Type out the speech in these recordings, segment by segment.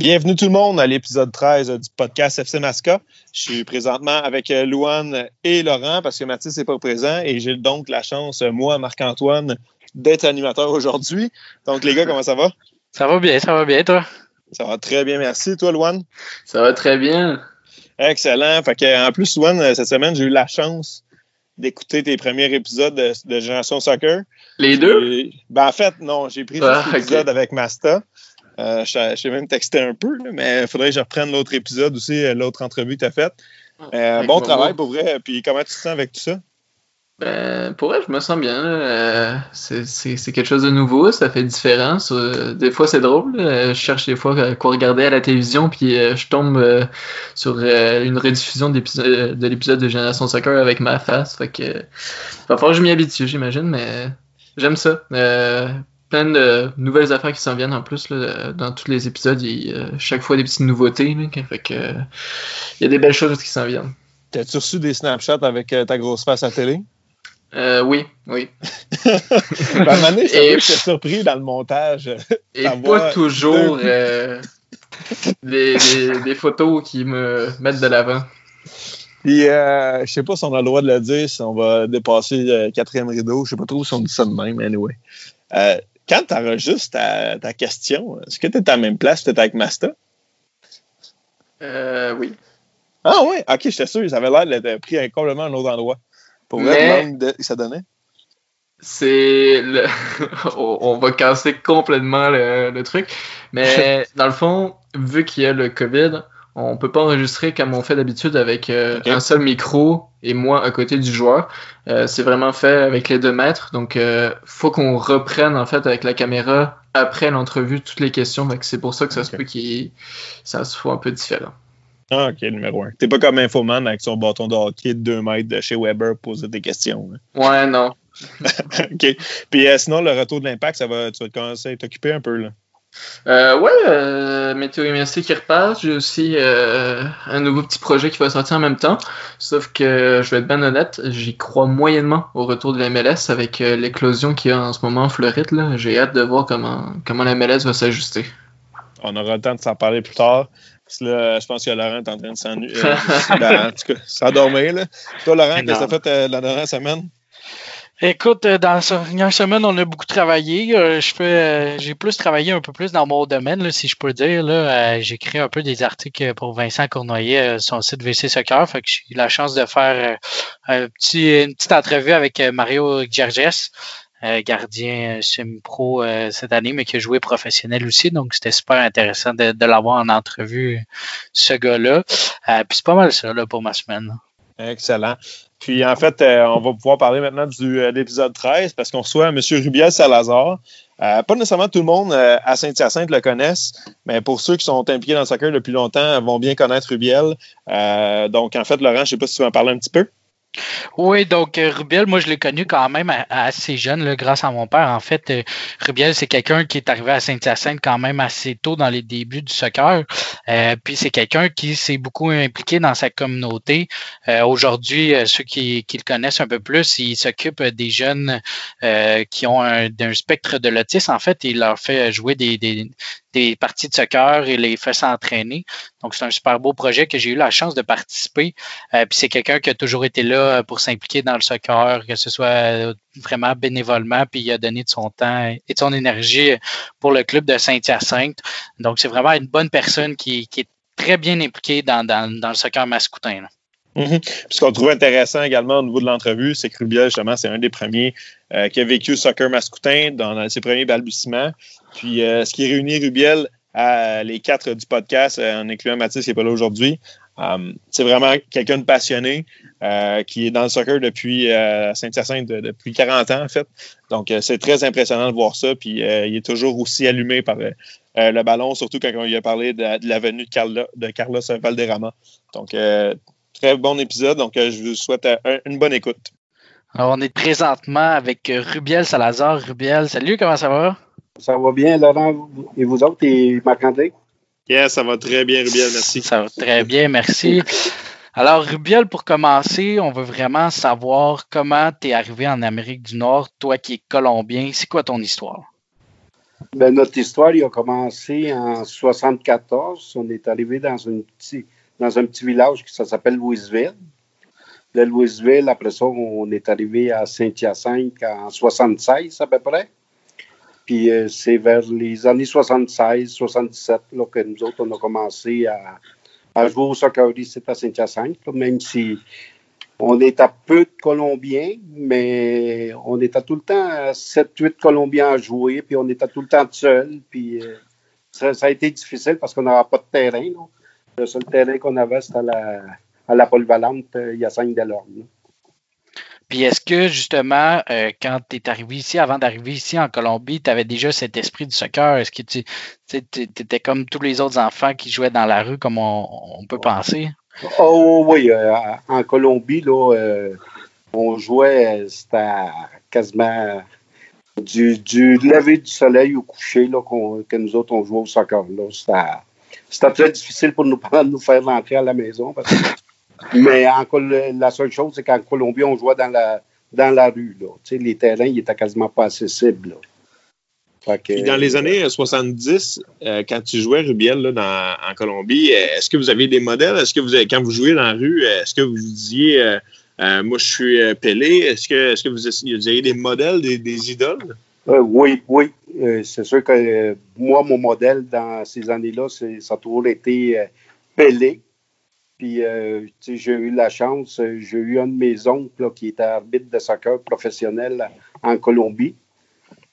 Bienvenue tout le monde à l'épisode 13 du podcast FC Masca. Je suis présentement avec euh, Louane et Laurent parce que Mathis n'est pas présent et j'ai donc la chance, moi, Marc-Antoine, d'être animateur aujourd'hui. Donc, les gars, comment ça va? Ça va bien, ça va bien, toi? Ça va très bien, merci. Toi, Louane? Ça va très bien. Excellent. Fait que, en plus, Louane, cette semaine, j'ai eu la chance d'écouter tes premiers épisodes de, Génération Soccer. Les deux? Ben, en fait, non, j'ai pris ah, l'épisode avec Masta. Euh, J'ai même texté un peu, mais il faudrait que je reprenne l'autre épisode aussi, euh, l'autre entrevue que tu as faite. Ah, euh, bon travail pour vrai. Puis comment tu te sens avec tout ça? Ben, pour vrai, je me sens bien. Euh, c'est quelque chose de nouveau, ça fait différent. des fois, c'est drôle. Je cherche des fois quoi regarder à la télévision, puis je tombe sur une rediffusion de l'épisode de Génération Soccer avec ma face. Fait que, va falloir que je m'y habitue, j'imagine, mais j'aime ça plein de nouvelles affaires qui s'en viennent en plus dans tous les épisodes. Il y a chaque fois des petites nouveautés. fait que, il y a des belles choses qui s'en viennent. T'as-tu reçu des Snapchats avec euh, ta grosse face à télé? Euh, oui, oui. ben, à un moment surpris dans le montage. Et pas toujours euh, des, des, photos qui me mettent de l'avant. Puis, euh, je sais pas si on a le droit de le dire, si on va dépasser le quatrième rideau. Je sais pas trop si on dit ça de même, anyway. Quand tu enregistres ta, ta question, est-ce que tu es à la même place peut-être avec Masta? Euh, oui. Ah oui? Ok, j'étais sûr. Ils avaient l'air d'être pris complètement à un autre endroit. Pour vrai, de... ça donnait? C'est. Le... On va casser complètement le, le truc. Mais dans le fond, vu qu'il y a le COVID, on peut pas enregistrer comme on fait d'habitude avec euh, un seul micro et moi à côté du joueur. Euh, c'est vraiment fait avec les deux mètres. Donc, euh, faut qu'on reprenne en fait avec la caméra après l'entrevue toutes les questions. Donc, c'est pour ça que ça se peut qu'il ça se soit un peu différent. Ah, ok, numéro un. T'es pas comme Infoman avec son bâton de hockey de 2 mètres de chez Weber pour poser des questions. Hein. Ouais, non. ok. Puis sinon, le retour de l'impact, ça va, tu vas commencer à t'occuper un peu là. Euh, ouais, euh, Météo MSC qui repasse. J'ai aussi euh, un nouveau petit projet qui va sortir en même temps. Sauf que je vais être bien honnête, j'y crois moyennement au retour de la MLS avec euh, l'éclosion qu'il y a en ce moment en Floride. J'ai hâte de voir comment, comment la MLS va s'ajuster. On aura le temps de s'en parler plus tard. Là, je pense que Laurent est en train de s'ennuyer. Ben, en tout cas, s'endormir. Toi, Laurent, qu'est-ce que tu as fait la dernière semaine? Écoute, euh, dans la dernière semaine, on a beaucoup travaillé. Euh, euh, j'ai plus travaillé un peu plus dans mon domaine, si je peux dire. Là. J'ai écrit un peu des articles pour Vincent Cournoyer son site VC Soccer. J'ai eu la chance de faire une petite entrevue avec Mario Gerges, gardien semi-pro cette année, mais qui a joué professionnel aussi. Donc, c'était super intéressant de, de l'avoir en entrevue, ce gars-là. puis c'est pas mal ça là, pour ma semaine. Excellent. Puis en fait, euh, on va pouvoir parler maintenant de euh, l'épisode 13 parce qu'on reçoit M. Rubiel Salazar. Euh, pas nécessairement tout le monde à Saint-Hyacinthe le connaisse, mais pour ceux qui sont impliqués dans le soccer depuis longtemps, vont bien connaître Rubiel. donc en fait, Laurent, je ne sais pas si tu veux en parler un petit peu. Oui, donc euh, Rubiel, moi je l'ai connu quand même assez jeune, grâce à mon père. En fait, euh, Rubiel, c'est quelqu'un qui est arrivé à Saint-Hyacinthe quand même assez tôt dans les débuts du soccer. Euh, puis c'est quelqu'un qui s'est beaucoup impliqué dans sa communauté. Aujourd'hui, ceux qui, le connaissent un peu plus, il s'occupe des jeunes qui ont un, spectre de l'autisme. En fait, il leur fait jouer des, des parties de soccer et les fait s'entraîner. Donc, c'est un super beau projet que j'ai eu la chance de participer. Euh, puis c'est quelqu'un qui a toujours été là pour s'impliquer dans le soccer, que ce soit euh, vraiment bénévolement, puis il a donné de son temps et de son énergie pour le club de Saint-Hyacinthe. Donc, c'est vraiment une bonne personne qui, est très bien impliquée dans, le soccer mascoutin. Mm-hmm. Ce qu'on trouve intéressant également au niveau de l'entrevue, c'est que Rubiel, justement, c'est un des premiers euh, qui a vécu le soccer mascoutin dans ses premiers balbutiements. Puis euh, ce qui réunit Rubiel à les quatre du podcast, euh, en incluant Mathis qui n'est pas là aujourd'hui, euh, c'est vraiment quelqu'un de passionné qui est dans le soccer depuis Saint-Hyacinthe depuis 40 ans, en fait. Donc, c'est très impressionnant de voir ça. Puis, il est toujours aussi allumé par le ballon, surtout quand on lui a parlé de, la venue de, de Carlos Valderrama. Donc, très bon épisode. Donc, je vous souhaite une bonne écoute. Alors, on est présentement avec Rubiel Salazar. Rubiel, salut, comment ça va? Ça va bien, Laurent, et vous autres, et Marc-André? Yes, ça va très bien, Rubiel, merci. Ça va très bien, merci. Alors, Rubiel, pour commencer, on veut vraiment savoir comment tu es arrivé en Amérique du Nord, toi qui es colombien. C'est quoi ton histoire? Ben, notre histoire il a commencé en 74. On est arrivé dans, une petit, dans un petit village qui s'appelle Louisville. De Louisville, après ça, on est arrivé à Saint-Hyacinthe en 76 à peu près. Puis euh, c'est vers les années 76, 77 là, que nous autres, on a commencé à, à jouer au soccer ici à Saint-Hyacinthe, même si on était peu de Colombiens, mais on était tout le temps 7-8 Colombiens à jouer, puis on était tout le temps seul. Puis euh, ça, a été difficile parce qu'on n'avait pas de terrain. Le seul terrain qu'on avait, c'était à la, à la polyvalente euh, Hyacinthe Delorme. Puis est-ce que justement, euh, quand tu es arrivé ici, avant d'arriver ici en Colombie, tu avais déjà cet esprit du soccer? Est-ce que tu étais comme tous les autres enfants qui jouaient dans la rue, comme on, peut penser? Oh oui, euh, en Colombie, euh, on jouait, c'était quasiment du, du, lever du soleil au coucher là, que nous autres, on jouait au soccer. C'était, très difficile pour nous, de nous faire rentrer à la maison. Parce que, mais en, la seule chose, c'est qu'en Colombie, on jouait dans la, dans la rue. Là. les terrains, ils étaient quasiment pas accessibles. Là. Puis dans les années 70, euh, quand tu jouais Rubiel là, dans, en Colombie, euh, est-ce que vous avez des modèles? Est-ce que vous avez, quand vous jouez dans la rue, est-ce que vous disiez euh, moi je suis Pelé? Est-ce que, est-ce que vous avez des modèles, des, des idoles? oui, oui. c'est sûr que moi, mon modèle dans ces années-là, ça a toujours été Pelé. Puis, j'ai eu la chance, j'ai eu un de mes oncles qui était arbitre de soccer professionnel en Colombie.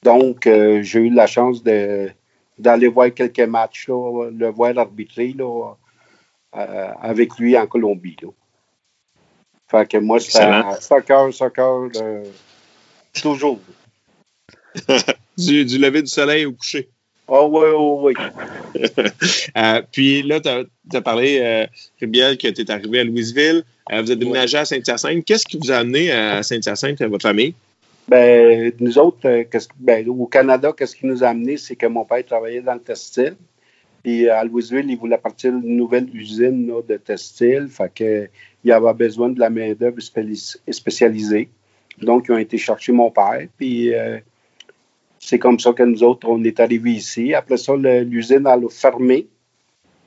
Donc, euh, j'ai eu la chance d'aller voir quelques matchs, le voir arbitrer là, euh, avec lui en Colombie. Fait que moi, c'est soccer, soccer, toujours. du, du, lever du soleil au coucher. Oh oui, oh oui. euh, puis là, tu as, parlé, euh, Ribiel, que tu es arrivé à Louisville. Euh, vous êtes déménagé à Saint-Hyacinthe. Qu'est-ce qui vous a amené à Saint-Hyacinthe, votre famille? Ben, nous autres, euh, ben, au Canada, qu'est-ce qui nous a amené, c'est que mon père travaillait dans le textile. Puis à Louisville, il voulait partir d'une nouvelle usine là, de textile. Fait que, il avait besoin de la main-d'œuvre spécialisée. Donc, ils ont été chercher mon père. Puis euh, c'est comme ça que nous autres, on est arrivés ici. Après ça, l'usine a fermé.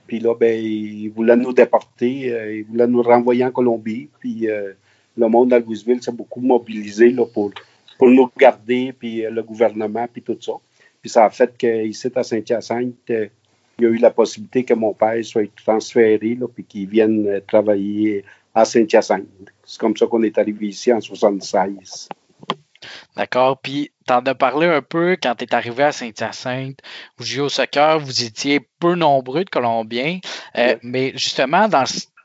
Puis là, ben, ils voulaient nous déporter. Euh, ils voulaient nous renvoyer en Colombie. Puis le monde à Louisville s'est beaucoup mobilisé là, pour pour nous garder, puis euh, le gouvernement, puis tout ça. Puis ça a fait qu'ici, à Saint-Hyacinthe, euh, il y a eu la possibilité que mon père soit transféré, puis qu'il vienne euh, travailler à Saint-Hyacinthe. C'est comme ça qu'on est arrivé ici en 76. D'accord? Puis, tu en as parlé un peu quand tu es arrivé à Saint-Hyacinthe. Vous jouiez au soccer, vous étiez peu nombreux de Colombiens. Mais justement, dans,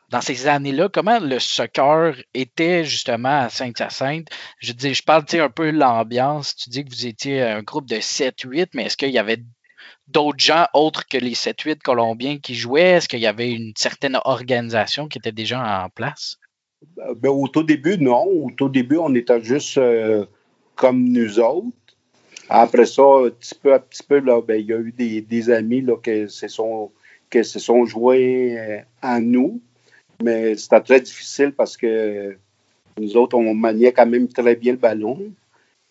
dans ces années-là, comment le soccer était justement à Saint-Hyacinthe? Je dis, je parle un peu de l'ambiance. Tu dis que vous étiez un groupe de 7-8, mais est-ce qu'il y avait d'autres gens autres que les 7-8 Colombiens qui jouaient? Est-ce qu'il y avait une certaine organisation qui était déjà en place? Ben, au tout début, non. Au tout début, on était juste euh, comme nous autres. Après ça, un petit peu à petit peu, ben, il y a eu des, amis qui se sont, joués euh, à nous. Mais c'était très difficile parce que nous autres, on maniait quand même très bien le ballon.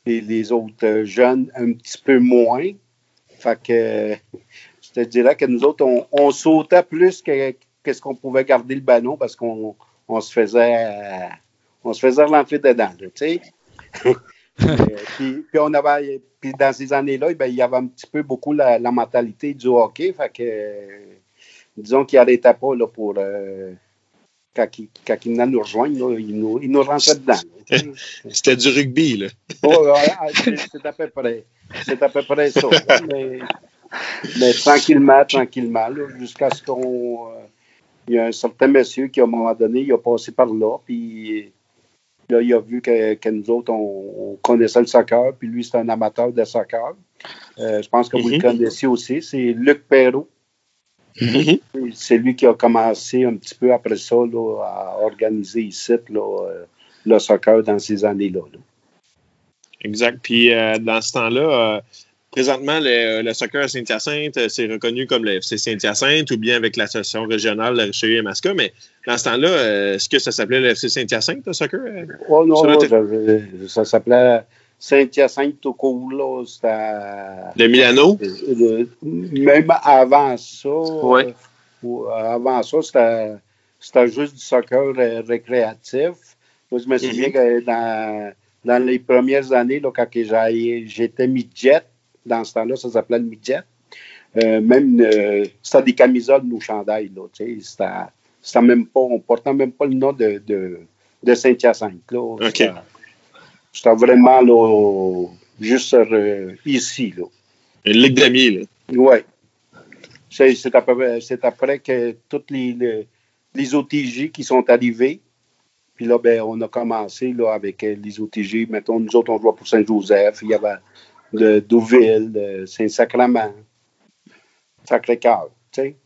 Et les autres jeunes, un petit peu moins. Fait que je te dirais que nous autres, on, sautait plus que qu'est-ce qu'on pouvait garder le ballon parce qu'on on se faisait on se faisait rentrer dedans, tu sais. puis, on avait, puis dans ces années-là, ben, il y avait un petit peu beaucoup la, mentalité du hockey. Fait que, disons qu'il n'arrêtait pas là, pour, euh, quand venaient nous rejoindre, ils, nous, nous rentraient dedans. C'était du rugby, là. oh, c'est à peu près. C'est à peu près ça. mais, mais, tranquillement, tranquillement, jusqu'à ce qu'on. Euh, il y a un certain monsieur qui, à un moment donné, il a passé par là, puis là, il a vu que, que nous autres, on, connaissait le soccer, puis lui, c'est un amateur de soccer. Euh, je pense que vous le mhm. connaissez aussi. C'est Luc Perrault. Mhm. C'est lui qui a commencé un petit peu après ça à organiser ici euh, le soccer dans ces années-là. Exact. Puis euh, dans ce temps-là, présentement, le, soccer à Saint-Hyacinthe, c'est reconnu comme le FC Saint-Hyacinthe ou bien avec l'association régionale de Richelieu et Masca. Mais dans ce temps-là, est-ce que ça s'appelait le FC Saint-Hyacinthe, le soccer? Oh non, ça s'appelait Saint-Hyacinthe tout court, là, c'était. De Milano? euh, même avant ça, euh, avant ça, c'était, c'était juste du soccer euh, récréatif. Moi, je me souviens que dans, dans les premières années, là, quand que j'ai- j'étais midget, dans ce temps-là, ça s'appelait le midget. euh, même, euh, c'était des camisoles, nos chandails, là, tu sais, c'était, même pas, on portait même pas le nom de, de, de Saint-Hyacinthe, là. C'était, c'était vraiment, là, juste euh, ici, là. Une ligue d'amis, là. Oui. C'est après, après que tous les, les, les OTJ qui sont arrivés. Puis là, ben, on a commencé là, avec euh, les OTJ. Mettons, nous autres, on jouait pour Saint-Joseph. Il y avait de Douville, de Saint-Sacrement, Sacré-Cœur. Tu sais.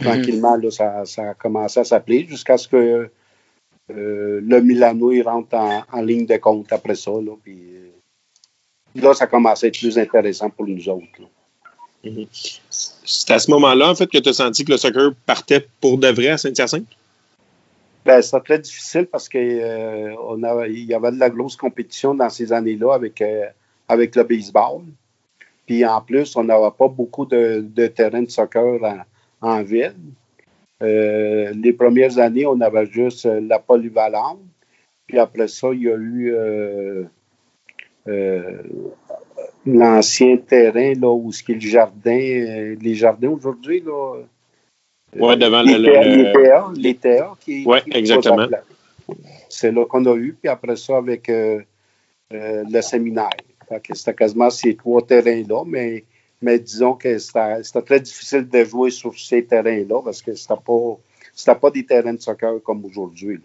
Tranquillement, là, ça, ça a commencé à s'appeler jusqu'à ce que euh, le Milano il rentre en, en ligne de compte après ça. Là, puis, euh, là, ça commence à être plus intéressant pour nous autres. là. C'est à ce moment-là, en fait, que tu as senti que le soccer partait pour de vrai à Saint-Hyacinthe? Ben, c'était très difficile parce que euh, on a, il y avait de la grosse compétition dans ces années-là avec, euh, avec le baseball. Puis en plus, on n'avait pas beaucoup de, de terrains de soccer en, en ville. Euh, les premières années, on avait juste euh, la polyvalente. Puis après ça, il y a eu euh, euh, l'ancien terrain là, où ce qui est le jardin, les jardins aujourd'hui, là. Ouais, devant les, le- TA, le- les TA qui, posent exactement. C'est là qu'on a eu, puis après ça, avec le séminaire. C'était quasiment ces trois terrains-là, mais, mais disons que c'était très difficile de jouer sur ces terrains-là parce que c'était pas, c'était pas des terrains de soccer comme aujourd'hui.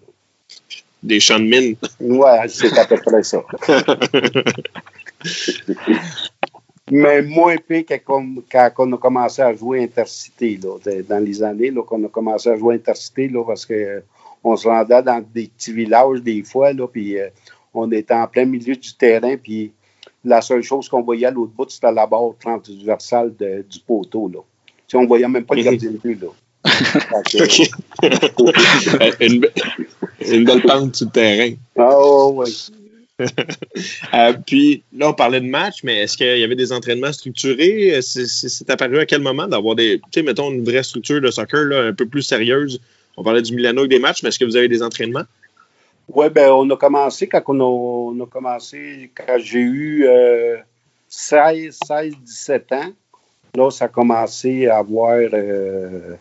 Des champs de mine. Ouais, c'est à peu près ça. Mais moins pire que quand on a commencé à jouer intercité, là, dans les années qu'on a commencé à jouer intercité, là, parce que euh, on se rendait dans des petits villages des fois, là, puis euh, on était en plein milieu du terrain, puis la seule chose qu'on voyait à l'autre bout, c'était la barre transversale de- du poteau. Là. On voyait même pas le gardien de but. Là. Une, be- une belle pente sur le terrain. Ah, oui. Euh, puis là, on parlait de match, mais est-ce qu'il y avait des entraînements structurés? Euh, c'est apparu à quel moment d'avoir des, tu sais, mettons, une vraie structure de soccer là, un peu plus sérieuse? On parlait du Milano avec des matchs, mais est-ce que vous avez des entraînements? Oui, ben on a commencé quand on a, commencé, quand j'ai eu euh, 16, 16, 17 ans. Là, ça a commencé à avoir euh,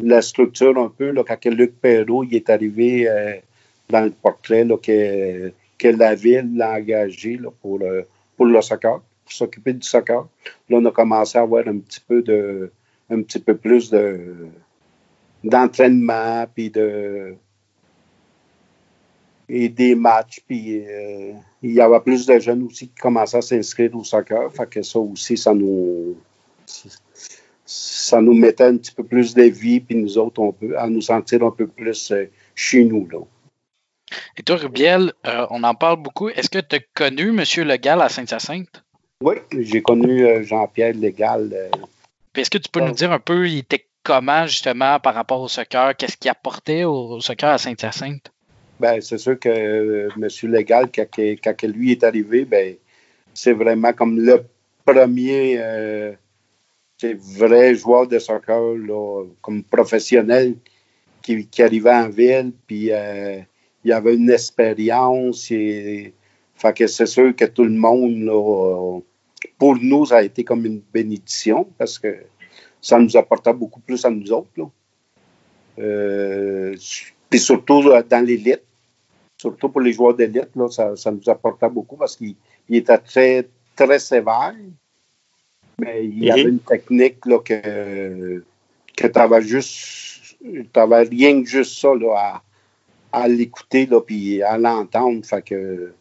la structure un peu, là, quand Luc Perrault il est arrivé euh, dans le portrait, là, que, que la ville l'a engagé là, pour, euh, pour le soccer, pour s'occuper du soccer. Là, on a commencé à avoir un petit peu de un petit peu plus de d'entraînement, puis de et des matchs. Puis euh, il y avait plus de jeunes aussi qui commençaient à s'inscrire au soccer. Fait que ça aussi, ça nous ça nous mettait un petit peu plus de vie, puis nous autres, on peut à nous sentir un peu plus euh, chez nous. Là. Et toi, Rubiel, euh, on en parle beaucoup. Est-ce que tu as connu M. Legal à Saint-Hyacinthe? Oui, j'ai connu euh, Jean-Pierre Puis est-ce que tu peux nous dire un peu, il était comment justement par rapport au soccer? Qu'est-ce qu'il apportait au soccer à Saint-Hyacinthe? Ben, c'est sûr que euh, M. Légal, quand, lui est arrivé, ben, c'est vraiment comme le premier euh, vrai joueur de soccer, là, comme professionnel, qui, qui arrivait en ville, puis euh, il avait une expérience. Et, c'est sûr que tout le monde, pour nous, ça a été comme une bénédiction parce que ça nous apportait beaucoup plus à nous autres. Euh, puis surtout là, dans l'élite surtout pour les joueurs d'élite, ça, ça nous apportait beaucoup parce qu'il il était très, très sévère, mais il y avait Mhm. une technique là, que, que tu n'avais juste, t'avais rien que juste ça là, à, à l'écouter là, puis à l'entendre. Fait que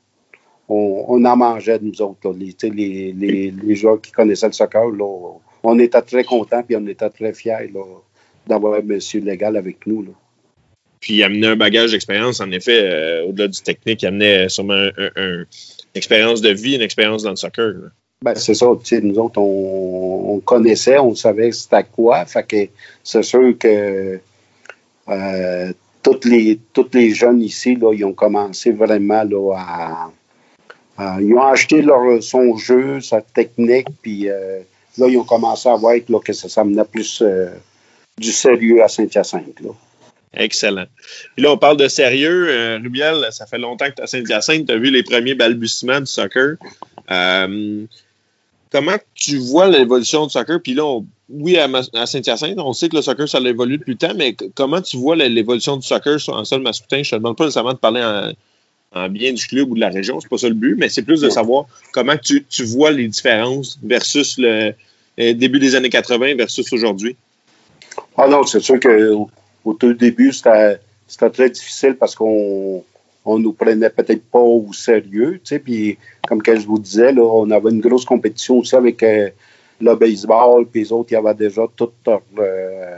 on, on en mangeait, nous autres, là, les, les, les, les joueurs qui connaissaient le soccer. Là, on était très contents puis on était très fiers d'avoir M. Légal avec nous. Là. Puis il amenait un bagage d'expérience, en effet, euh, au-delà du technique, il amenait sûrement un- un- un- une expérience de vie, une expérience dans le soccer. là. Ben, c'est ça, nous autres, on, on connaissait, on savait c'était quoi. Fait que c'est sûr que euh, toutes les, tous les jeunes ici, là, ils ont commencé vraiment là, à, ils ont acheté leur, son jeu, sa technique, puis là, ils ont commencé à voir que ça s'amenait plus du sérieux à Saint-Hyacinthe. Excellent. Puis là, on parle de sérieux. Rubiel, ça fait longtemps que tu à Saint-Hyacinthe, tu as vu les premiers balbutiements du soccer. comment tu vois l'évolution du soccer? Puis là, oui, à, Saint-Hyacinthe, on sait que le soccer, ça évolue depuis le temps, mais comment tu vois l'évolution du soccer en sol masculin? Je ne te demande pas nécessairement de parler en, bien du club ou de la région, c'est pas ça le but, mais c'est plus de savoir comment tu, vois les différences versus le, début des années 80 versus aujourd'hui. Ah non, c'est sûr qu'au au tout début, c'était très difficile parce qu'on on nous prenait peut-être pas au sérieux, puis comme je vous disais, là, on avait une grosse compétition aussi avec euh, le baseball, puis les autres, il y avait déjà tout leur. Euh,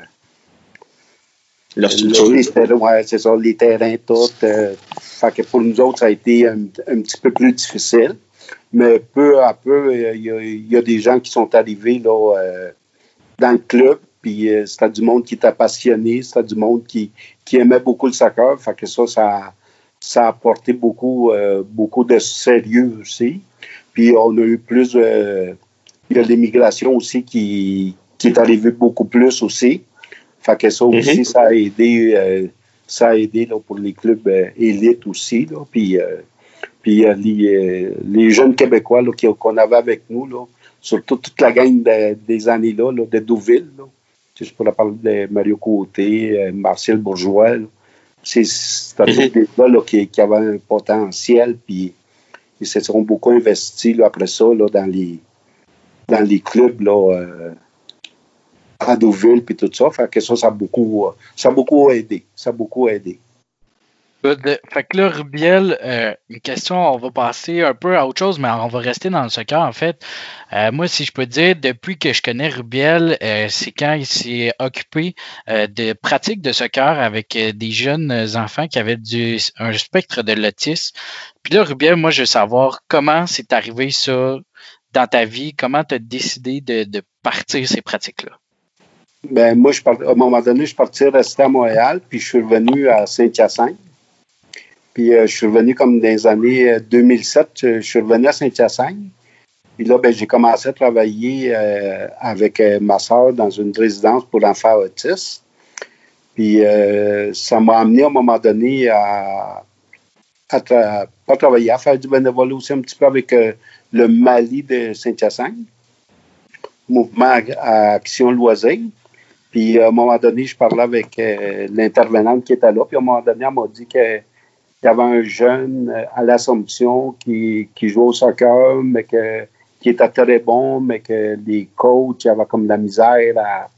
ouais, c'est ça, les terrains, tout. Euh, fait que pour nous autres, ça a été un, petit peu plus difficile. Mais peu à peu, il y, a des gens qui sont arrivés là, euh, dans le club, puis c'était du monde qui était passionné, c'était du monde qui, qui aimait beaucoup le soccer. Fait que ça, ça, ça a apporté beaucoup, beaucoup de sérieux aussi. Puis on a eu plus de il y a l'immigration aussi qui, qui est arrivée beaucoup plus aussi. Fait que ça aussi, mhm. ça a aidé, euh, ça a aidé là, pour les clubs euh, élites aussi. Là. Puis, euh, puis les, les, jeunes Québécois qu'on avait avec nous, là, surtout toute la gang des années-là, là, de Deauville. Là. Je pourrais parler de Mario Côté, Martial Bourgeois. C'est mhm. des gars là, qui, qui, avaient un potentiel, puis ils se sont beaucoup investis là, après ça là, dans les dans les clubs là, euh, à Deauville puis tout ça. Fait que ça, ça a beaucoup, ça a beaucoup aidé. Ça a beaucoup aidé. Fait que là, Rubiel, euh, une question, on va passer un peu à autre chose, mais on va rester dans le soccer, en fait. Euh, moi, si je peux dire, depuis que je connais Rubiel, c'est quand il s'est occupé de pratiques de soccer avec des jeunes enfants qui avaient du, un spectre de l'autisme. Puis là, Rubiel, moi, je veux savoir comment c'est arrivé ça, dans ta vie? Comment tu as décidé de, partir ces pratiques-là? Ben, moi, je à un moment donné, je suis parti rester à Montréal, puis je suis revenu à Saint-Hyacinthe. Puis euh, je suis revenu comme dans les années 2007, euh, je suis revenu à Saint-Hyacinthe. Puis là, ben, j'ai commencé à travailler euh, avec ma soeur dans une résidence pour enfants autistes. Puis ça m'a amené à un moment donné à, à pas travailler, à faire du bénévolat aussi un petit peu avec le Mali de Saint-Hyacinthe, mouvement à Action Loisir. Puis à un moment donné, je parlais avec l'intervenante qui était là. Puis à un moment donné, elle m'a dit qu'il y avait un jeune euh, à l'Assomption qui, qui jouait au soccer, mais que, qui était très bon, mais que les coachs avaient comme de la misère à,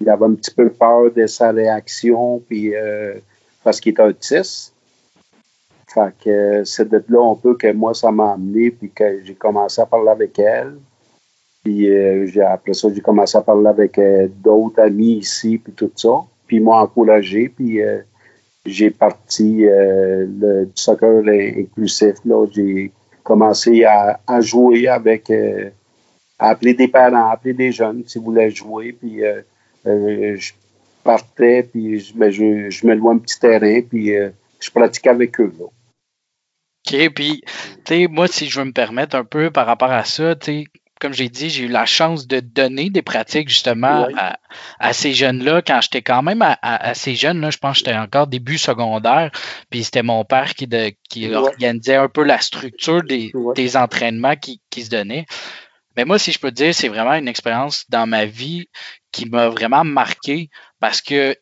il avait un petit peu peur de sa réaction, puis euh, parce qu'il était autiste. Fait que c'est de là un peu que moi, ça m'a amené, puis que j'ai commencé à parler avec elle. Puis euh, après ça, j'ai commencé à parler avec euh, d'autres amis ici, puis tout ça. Puis ils m'ont encouragé, puis euh, j'ai parti le, du soccer inclusif. Là, j'ai commencé à, jouer avec, à appeler des parents, à appeler des jeunes qui voulaient jouer. Puis je partais, puis je, je, je me louais un petit terrain, puis je pratiquais avec eux. Là. OK, puis, tu sais, moi, si je veux me permettre un peu par rapport à ça, tu sais, comme j'ai dit, j'ai eu la chance de donner des pratiques justement à, ces jeunes-là quand j'étais quand même assez jeune. Là, je pense que j'étais encore début secondaire. Puis c'était mon père qui, de, qui organisait un peu la structure des, des entraînements qui, qui, se donnaient. Mais moi, si je peux te dire, c'est vraiment une expérience dans ma vie qui m'a vraiment marqué parce que,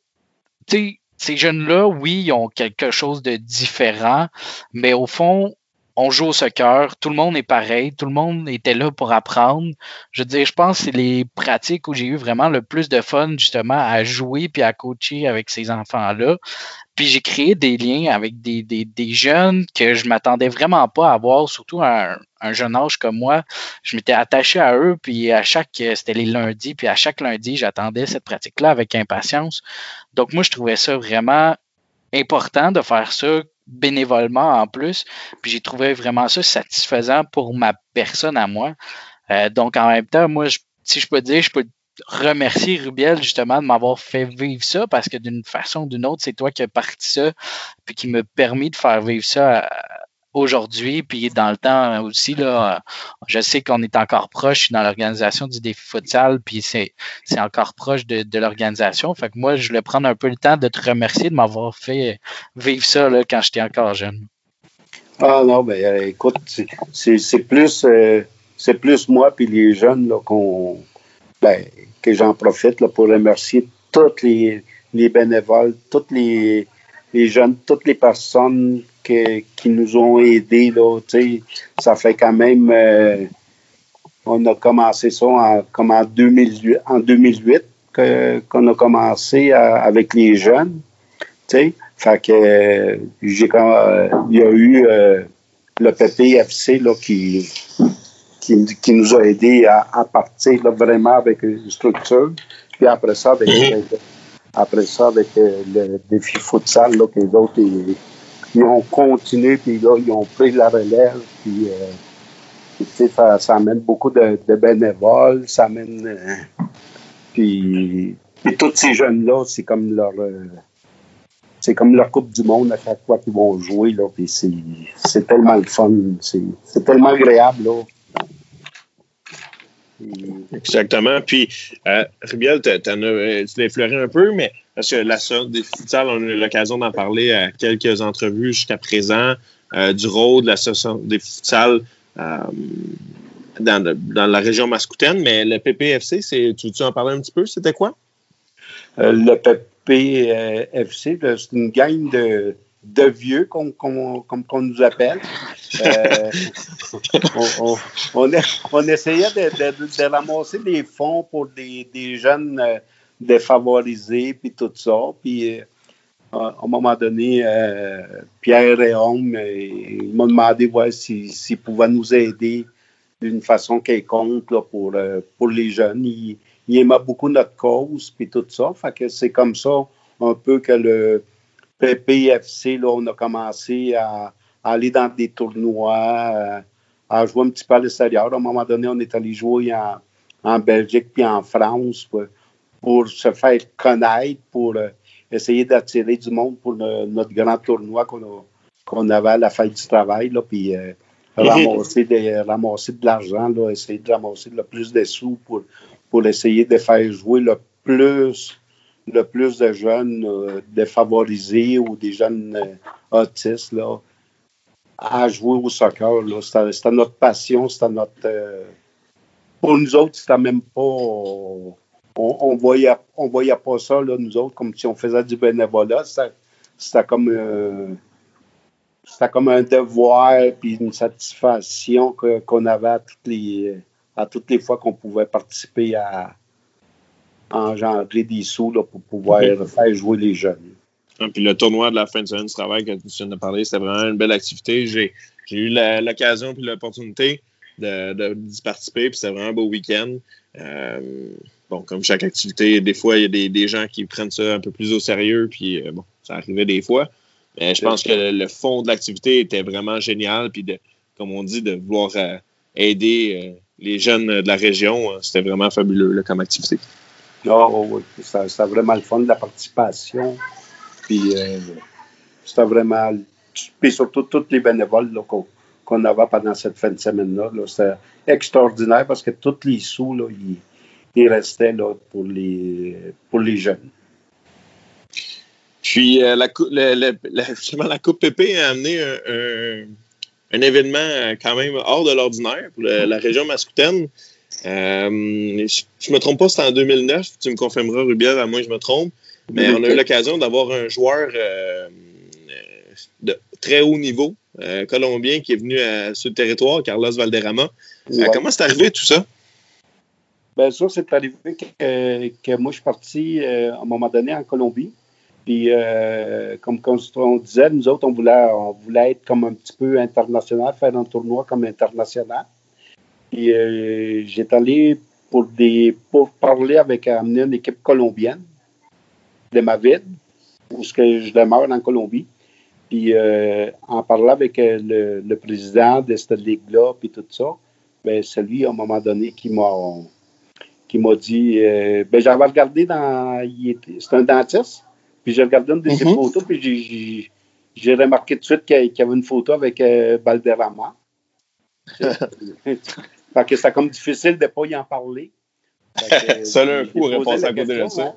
tu sais, ces jeunes-là, oui, ils ont quelque chose de différent, mais au fond, on joue au soccer, tout le monde est pareil, tout le monde était là pour apprendre. Je veux je pense que c'est les pratiques où j'ai eu vraiment le plus de fun justement à jouer puis à coacher avec ces enfants-là. Puis j'ai créé des liens avec des, jeunes que je m'attendais vraiment pas à voir, surtout à un, jeune âge comme moi. Je m'étais attaché à eux, puis à chaque, c'était les lundis, puis à chaque lundi, j'attendais cette pratique-là avec impatience. Donc moi, je trouvais ça vraiment important de faire ça bénévolement en plus. Puis j'ai trouvé vraiment ça satisfaisant pour ma personne à moi. Euh, donc en même temps, moi, si je peux dire, je peux remercier Rubiel justement de m'avoir fait vivre ça parce que d'une façon ou d'une autre, c'est toi qui as parti ça puis qui me permis de faire vivre ça aujourd'hui, puis dans le temps aussi, là, je sais qu'on est encore proche dans l'organisation du défi futsal, puis c'est, encore proche de, l'organisation. Fait que moi, je voulais prendre un peu le temps de te remercier de m'avoir fait vivre ça là, quand j'étais encore jeune. Ah non, ben euh, écoute, c'est, plus euh, c'est plus moi puis les jeunes là, qu'on ben, que j'en profite là, pour remercier tous les, les bénévoles, toutes les, les jeunes, toutes les personnes qui nous ont aidés. Là, ça fait quand même. Euh, on a commencé ça en, comme en, 2008, en 2008 qu'on a commencé avec les jeunes. Fait que j'ai euh, il y a eu euh, le PPFC là, qui, qui, nous a aidés à, partir vraiment avec une structure. Puis après ça, avec, mm-hmm. après ça, avec le défi futsal, là, que les autres, ils ont continué, puis là, ils ont pris la relève, puis euh, ça, ça, amène beaucoup de, bénévoles, ça amène... Euh, puis, tous ces jeunes-là, c'est comme leur... Euh, c'est comme leur Coupe du Monde à chaque fois qu'ils vont jouer, là, puis c'est tellement le fun, c'est tellement agréable, là. Exactement. Puis, euh, Rubiel, tu l'as effleuré un peu, mais parce que la des futsal, on a eu l'occasion d'en parler à quelques entrevues jusqu'à présent, euh, du rôle de l'association des futsal euh, dans, dans, la région mascoutaine, mais le PPFC, tu veux-tu en parler un petit peu? C'était quoi? Euh, le PPFC, c'est une gang de de vieux, comme on nous appelle. Euh, on, on, essayait de, ramasser des fonds pour des, jeunes défavorisés, puis tout ça. Puis, euh, à un moment donné, Pierre et Homme, ils m'ont demandé s'ils pouvaient nous aider d'une façon quelconque pour, pour les jeunes. Ils, ils aimaient beaucoup notre cause, puis tout ça. Fait que c'est comme ça un peu que le PPFC, là, on a commencé à, aller dans des tournois, euh, à jouer un petit peu à l'extérieur. À un moment donné, on est allé jouer en, Belgique puis en France pour, se faire connaître, pour euh, essayer d'attirer du monde pour notre grand tournoi qu'on avait à la fête du travail, là, puis euh, ramasser, ramasser, de l'argent, essayer de ramasser le plus de sous pour, pour essayer de faire jouer le plus le plus de jeunes euh, défavorisés ou des jeunes euh, autistes là, à jouer au soccer. C'était notre passion, c'était notre. Pour nous autres, c'était même pas. On, on, voyait, on voyait pas ça, là, nous autres, comme si on faisait du bénévolat. C'était comme. c'était comme un devoir puis une satisfaction qu'on avait à toutes les, à toutes les fois qu'on pouvait participer à, engendrer des sous là, pour pouvoir faire jouer les jeunes. Ah, puis le tournoi de la fin de semaine du travail que tu viens de parler, c'était vraiment une belle activité. J'ai, eu l'occasion et l'opportunité de, d'y participer, puis c'était vraiment un beau week-end. Euh, bon, comme chaque activité, des fois, il y a des, gens qui prennent ça un peu plus au sérieux, puis euh, bon, ça arrivait des fois. Mais je pense que le, fond de l'activité était vraiment génial, puis de, comme on dit, de vouloir euh, aider les jeunes de la région, c'était vraiment fabuleux comme activité. Oh, oui, c'était vraiment le fun de la participation. Puis euh, c'était vraiment. Puis surtout, tous les bénévoles qu'on avait pendant cette fin de semaine-là. c'était extraordinaire parce que tous les sous, là, ils, restaient là, pour, les, pour les jeunes. Puis euh, la, la, la Coupe PP a amené un, un, événement quand même hors de l'ordinaire pour la région mascoutaine. Euh, je, ne me trompe pas, c'était en 2009. Tu me confirmeras, Rubiel, à moins que je me trompe. Mais on a eu l'occasion d'avoir un joueur euh, de très haut niveau, euh, colombien, qui est venu sur le territoire, Carlos Valderrama. comment c'est arrivé tout ça? Bien ça, c'est arrivé que, moi, je suis parti à un moment donné en Colombie. Puis, comme, on disait, nous autres, on voulait, on voulait être comme un petit peu international, faire un tournoi comme international. Puis euh, j'étais allé pour des pour parler avec amener une équipe colombienne de ma ville, où que je demeure en Colombie. Puis euh, en parlant avec euh, le, président de cette ligue-là, puis tout ça, ben, c'est lui, à un moment donné, qui m'a qui m'a dit ben j'avais regardé dans. C'est un dentiste. Puis j'ai regardé une de ses mm-hmm. photos, puis j'ai remarqué tout de suite qu'il y avait une photo avec euh, Balderrama. fait que c'est comme difficile de ne pas y en parler. Seul un coup passé à côté de ça.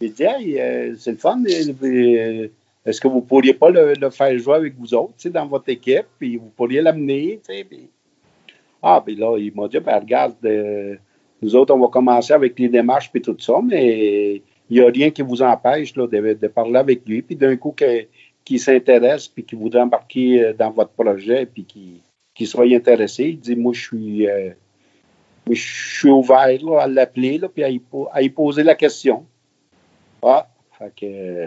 J'ai dit, hey, c'est le fun. Est-ce que vous ne pourriez pas le, faire jouer avec vous autres, dans votre équipe, puis vous pourriez l'amener, puis... Ah, puis là, il m'a dit, ben, regarde, nous autres, on va commencer avec les démarches puis tout ça, mais il n'y a rien qui vous empêche de, parler avec lui. Puis d'un coup, qu'il s'intéresse puis qu'il voudrait embarquer euh, dans votre projet puis qu'il soit intéressé, il dit, moi, je suis, euh, je suis ouvert à l'appeler puis à y, poser la question. Ah, fait que...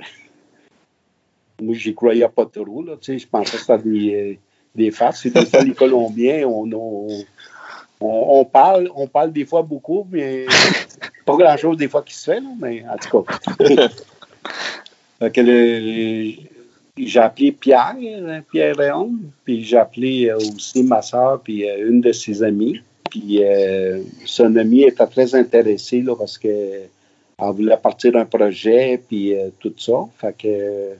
moi, j'y croyais pas trop. Je pensais que c'était des, euh, des farces. C'est les Colombiens, on, on, parle, on parle des fois beaucoup, mais pas grand-chose des fois qui se fait, mais en tout cas. j'ai appelé Pierre, Pierre Léon, puis j'ai appelé aussi ma soeur, puis euh, une de ses amies. Puis euh, son amie était très intéressée là, parce qu'elle voulait partir d'un projet, puis euh, tout ça. Fait que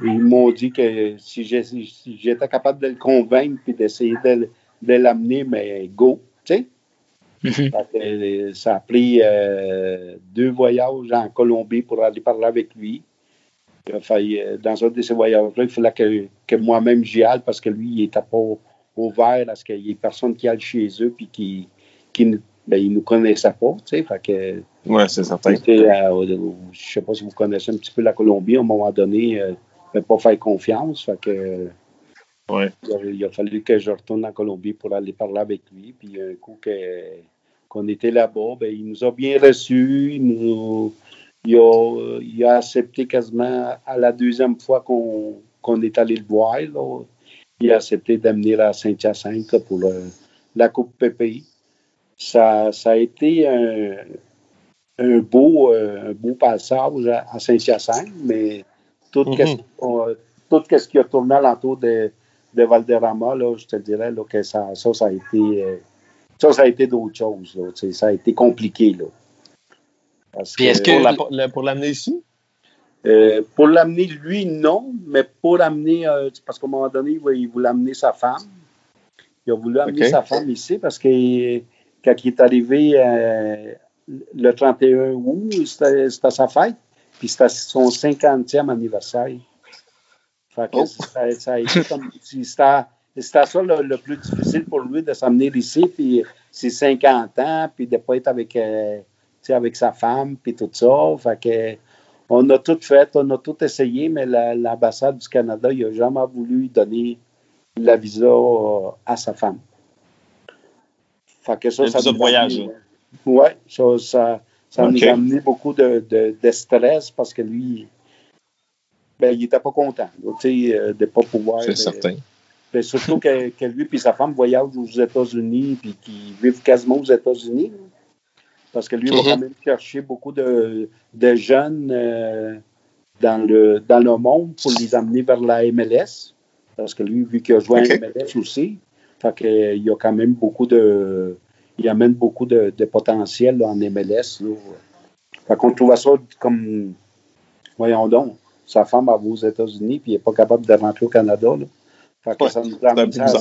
ils m'ont dit que si j'étais capable de le convaincre puis d'essayer de, de l'amener, mais go, tu sais. Mhm. Euh, ça a pris euh, deux voyages en Colombie pour aller parler avec lui. Euh, dans un de ces voyages-là, il fallait que, que moi-même j'y aille parce que lui, il n'était pas ouvert à ce qu'il y ait personne qui aille chez eux puis qui, qui ben, il nous connaissait pas, tu sais. Fait ouais, c'est certain. je ne sais pas si vous connaissez un petit peu la Colombie, à un moment donné, ne pas faire confiance. Fait que il, a, fallu que je retourne en Colombie pour aller parler avec lui. Puis un coup qu'on était là-bas, ben, il nous a bien reçus. Il, a, accepté quasiment à la deuxième fois qu'on est allé le voir. il a accepté d'amener à Saint-Hyacinthe pour la Coupe PPI. Ça, ça a été un, beau, un beau passage à, Saint-Hyacinthe, mais tout, mm-hmm. tout ce qui a tourné alentour de, de Valderrama, là, je te dirais là, que ça, ça, ça a été, euh, ça, ça a été d'autres choses. Là, ça a été compliqué. Là. Parce Puis est-ce que pour l'amener ici? Euh, pour l'amener, lui, non, mais pour l'amener, euh, parce qu'à un moment donné, il voulait amener sa femme. Il a voulu amener sa femme ici parce que quand il est arrivé le 31 août, c'était sa fête, puis c'était son 50e anniversaire. Oh. ça, a été comme. C'était ça le, plus difficile pour lui de s'amener ici, puis c'est 50 ans, puis de ne pas être avec, euh, avec sa femme, puis tout ça. Fait que, on a tout fait, on a tout essayé, mais l'ambassade du Canada, il n'a jamais voulu donner la visa euh, à sa femme. Fait que ça, ça voyage. Oui, ça, ça, ça nous a amené beaucoup de, de stress parce que lui, ben, il n'était pas content euh, de ne pas pouvoir. C'est euh, certain. Ben, surtout que, que, lui et sa femme voyagent aux États-Unis et qu'ils vivent quasiment aux États-Unis. Parce que lui, il va mm-hmm. quand même chercher beaucoup de, de jeunes euh, dans, le, dans le monde pour les amener vers la MLS. Parce que lui, vu qu'il a joué à la MLS aussi, fait que, il y a quand même beaucoup de. Il amène beaucoup de, de potentiel en MLS. Là. Fait qu'on trouve ça comme. Voyons donc sa femme va aux États-Unis, puis il n'est pas capable de rentrer au Canada. ça,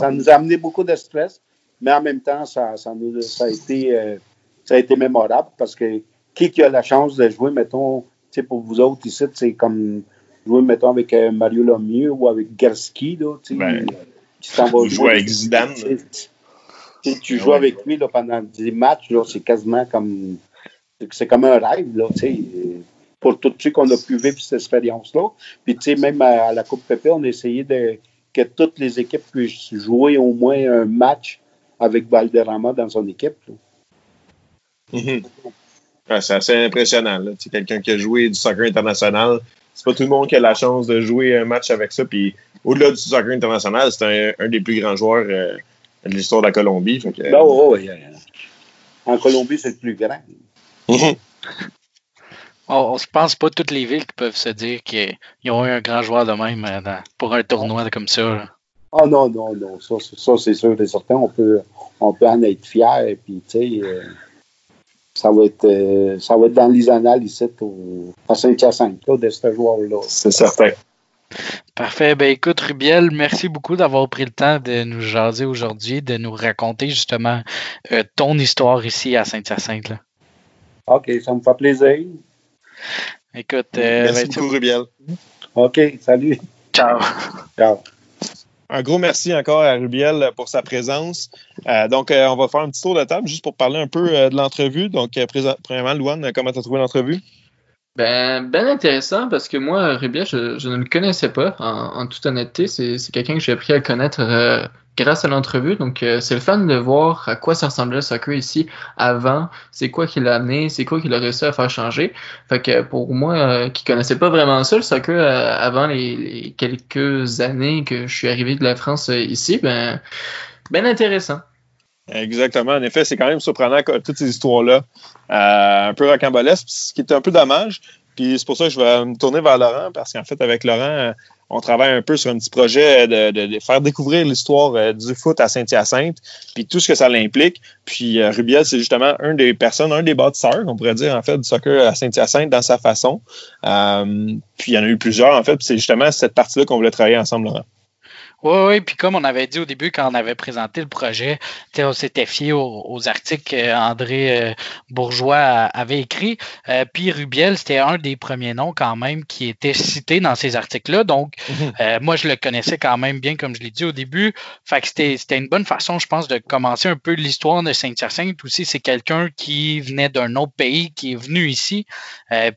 nous a, amené beaucoup de stress, mais en même temps, ça, nous, a, été, euh, ça a été mémorable parce que qui, qui a la chance de jouer, mettons, pour vous autres ici, c'est comme jouer, mettons, avec euh, Mario Lemieux ou avec Gerski, là, ben, tu t'en vas jouer avec Zidane. Tu joues avec lui là, pendant des matchs, c'est quasiment comme c'est comme un rêve, là, tu sais pour tous ceux qu'on a pu vivre cette expérience-là. Puis, tu sais, même à, la Coupe Pépé, on a essayé de, que toutes les équipes puissent jouer au moins un match avec Valderrama dans son équipe. Mm-hmm. c'est assez impressionnant. C'est quelqu'un qui a joué du soccer international. C'est pas tout le monde qui a la chance de jouer un match avec ça. Puis, au-delà du soccer international, c'est un, des plus grands joueurs euh, de l'histoire de la Colombie. Fait ben, oui. En Colombie, c'est le plus grand. Mm-hmm. On, ne se pense pas toutes les villes qui peuvent se dire qu'ils ont eu un grand joueur de même euh, pour un tournoi comme ça. Ah non, non, non. Ça, c'est sûr et certain. On peut, on peut en être fier. Puis, tu sais, euh, ça va être euh, ça va être dans les annales ici au, à Saint-Hyacinthe, de ce joueur-là. C'est certain. Parfait. Ben écoute, Rubiel, merci beaucoup d'avoir pris le temps de nous jaser aujourd'hui, de nous raconter justement euh, ton histoire ici à Saint-Hyacinthe. OK, ça me fait plaisir. Écoute, euh, merci ben, beaucoup, Rubiel. OK, salut. Ciao. Ciao. Un gros merci encore à Rubiel pour sa présence. Euh, donc, on va faire un petit tour de table juste pour parler un peu de l'entrevue. Donc, premièrement, Louane, comment tu as trouvé l'entrevue? Ben, ben intéressant parce que moi, Rubiel, je, ne le connaissais pas, en, toute honnêteté. C'est quelqu'un que j'ai appris à connaître euh, grâce à l'entrevue. Donc, euh, c'est le fun de voir à quoi ça ressemblait le soccer ici avant, c'est quoi qui l'a amené, c'est quoi qui l'a réussi à faire changer. Fait que pour moi, euh, qui connaissais pas vraiment ça, le soccer, avant les, quelques années que je suis arrivé de la France ici, ben, ben intéressant. Exactement. En effet, c'est quand même surprenant toutes ces histoires-là. Euh, un peu rocambolesque, ce qui est un peu dommage. Puis c'est pour ça que je vais me tourner vers Laurent, parce qu'en fait, avec Laurent, euh, on travaille un peu sur un petit projet de, faire découvrir l'histoire euh, du foot à Saint-Hyacinthe, puis tout ce que ça l'implique. Puis Rubiel, c'est justement un des personnes, un des bâtisseurs, on pourrait dire, en fait, du soccer à Saint-Hyacinthe dans sa façon. puis il y en a eu plusieurs, en fait, c'est justement cette partie-là qu'on voulait travailler ensemble, Laurent. Oui, oui, puis comme on avait dit au début quand on avait présenté le projet, on s'était fié aux, articles qu'André euh, Bourgeois avait écrits. Euh, puis Rubiel, c'était un des premiers noms quand même qui était cité dans ces articles-là. Donc, mhm. euh, moi, je le connaissais quand même bien, comme je l'ai dit au début. Fait que c'était une bonne façon, je pense, de commencer un peu l'histoire de Saint-Hyacinthe. Aussi, c'est quelqu'un qui venait d'un autre pays, qui est venu ici.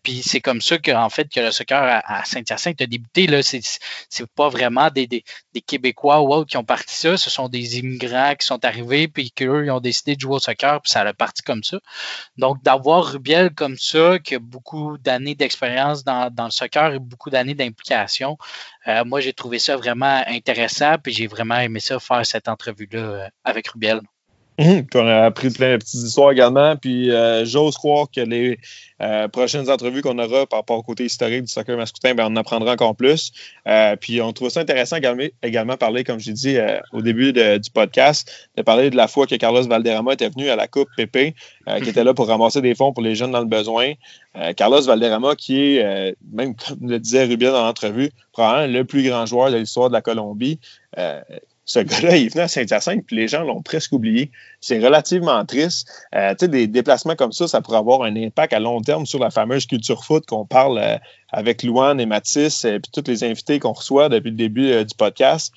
puis c'est comme ça qu'en fait, que le soccer à, Saint-Hyacinthe a débuté. Là, c'est pas vraiment des, des, des Québécois ou autres qui ont parti ça. Ce sont des immigrants qui sont arrivés, puis qu'eux, ils ont décidé de jouer au soccer, puis ça a parti comme ça. Donc, d'avoir Rubiel comme ça, qui a beaucoup d'années d'expérience dans, le soccer et beaucoup d'années d'implication, euh, moi, j'ai trouvé ça vraiment intéressant, puis j'ai vraiment aimé ça faire cette entrevue-là euh, avec Rubiel. On a appris plein de petites histoires également. Puis euh, j'ose croire que les euh, prochaines entrevues qu'on aura par rapport au côté historique du soccer masculin, ben, on en apprendra encore plus. Euh, puis on trouve ça intéressant également, également parler, comme j'ai dit au début du podcast, de parler de la fois que Carlos Valderrama était venu à la Coupe PP, qui était là pour ramasser des fonds pour les jeunes dans le besoin. Carlos Valderrama, qui est, même comme le disait Rubien dans l'entrevue, probablement le plus grand joueur de l'histoire de la Colombie ce gars-là, il venait à Saint-Hyacinthe, puis les gens l'ont presque oublié. C'est relativement triste. Euh, tu sais, des déplacements comme ça, ça pourrait avoir un impact à long terme sur la fameuse culture foot qu'on parle euh, avec Louane et Mathis, et puis tous les invités qu'on reçoit depuis le début euh, du podcast.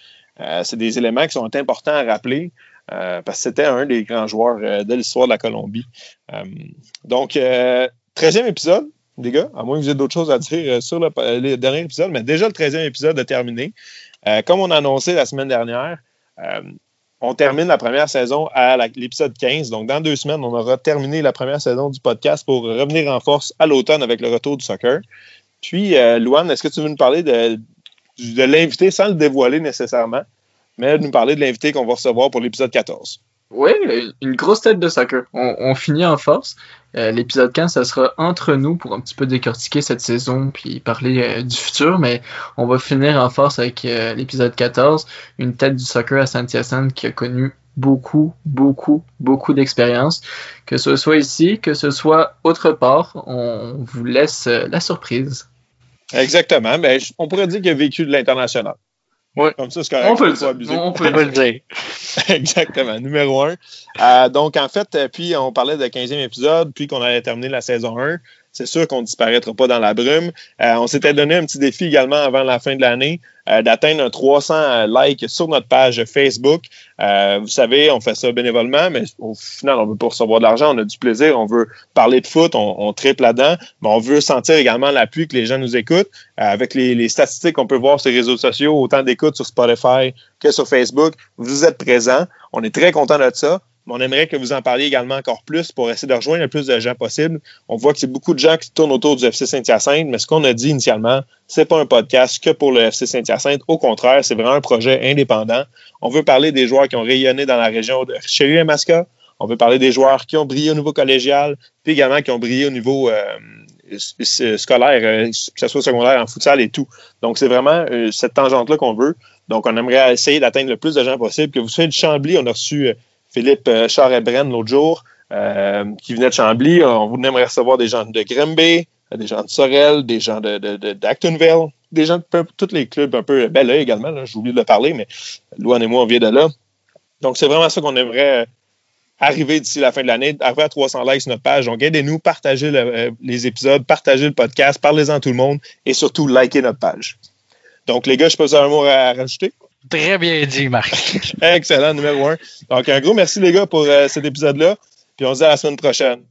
c'est des éléments qui sont importants à rappeler. parce que c'était un des grands joueurs de l'histoire de la Colombie. donc, 13e épisode, les gars, à moins que vous ayez d'autres choses à dire sur le, le, dernier épisode, mais déjà le 13e épisode est terminé. Euh, comme on a annoncé la semaine dernière, euh, on termine la première saison à l'épisode 15. Donc, dans deux semaines, on aura terminé la première saison du podcast pour revenir en force à l'automne avec le retour du soccer. Puis, euh, est-ce que tu veux nous parler de, de l'invité sans le dévoiler nécessairement, mais nous parler de l'invité qu'on va recevoir pour l'épisode 14? Oui, une grosse tête de soccer. On, finit en force. Euh, l'épisode 15, ça sera entre nous pour un petit peu décortiquer cette saison puis parler euh, du futur, mais on va finir en force avec euh, l'épisode 14, une tête du soccer à Saint-Hyacinthe qui a connu beaucoup, beaucoup, beaucoup d'expérience. Que ce soit ici, que ce soit autre part, on vous laisse la surprise. Exactement. ben, on pourrait dire qu'il a vécu de l'international. Oui. Comme ça, c'est correct. On peut, le On peut le dire. Exactement. Numéro un. Euh, donc, en fait, euh, puis on parlait de 15e épisode, puis qu'on allait terminer la saison 1 c'est sûr qu'on ne disparaîtra pas dans la brume. Euh, on s'était donné un petit défi également avant la fin de l'année euh, d'atteindre 300 euh, likes sur notre page Facebook. vous savez, on fait ça bénévolement, mais au final, on veut pas recevoir de l'argent, on a du plaisir, on veut parler de foot, on, triple là-dedans, mais on veut sentir également l'appui que les gens nous écoutent. avec les, les statistiques qu'on peut voir sur les réseaux sociaux, autant d'écoutes sur Spotify que sur Facebook, vous êtes présents. On est très content de ça on aimerait que vous en parliez également encore plus pour essayer de rejoindre le plus de gens possible. On voit que c'est beaucoup de gens qui tournent autour du FC Saint-Hyacinthe, mais ce qu'on a dit initialement, c'est pas un podcast que pour le FC Saint-Hyacinthe. Au contraire, c'est vraiment un projet indépendant. On veut parler des joueurs qui ont rayonné dans la région de Richelieu et Masca. On veut parler des joueurs qui ont brillé au niveau collégial, puis également qui ont brillé au niveau euh, scolaire, euh, que ce soit secondaire en futsal et tout. Donc, c'est vraiment euh, cette tangente-là qu'on veut. Donc, on aimerait essayer d'atteindre le plus de gens possible. Que vous soyez de Chambly, on a reçu Philippe euh, Charest-Brenn l'autre jour. qui venaient de Chambly. On vous aimerait recevoir des gens de Grimby, des gens de Sorel, des gens de, d'Actonville, des gens de tous les clubs un peu. Là également, j'ai oublié de le parler, mais Louane et moi, on vient de là. Donc, c'est vraiment ça qu'on aimerait arriver d'ici la fin de l'année, arriver à 300 likes sur notre page. Donc, aidez-nous, partagez euh, les épisodes, partagez le podcast, parlez-en à tout le monde et surtout, likez notre page. Donc, les gars, je peux un mot à rajouter? Très bien dit, Marc. Excellent, numéro un. Donc, un gros merci, les gars, pour euh, cet épisode-là. Puis on se dit à la semaine prochaine.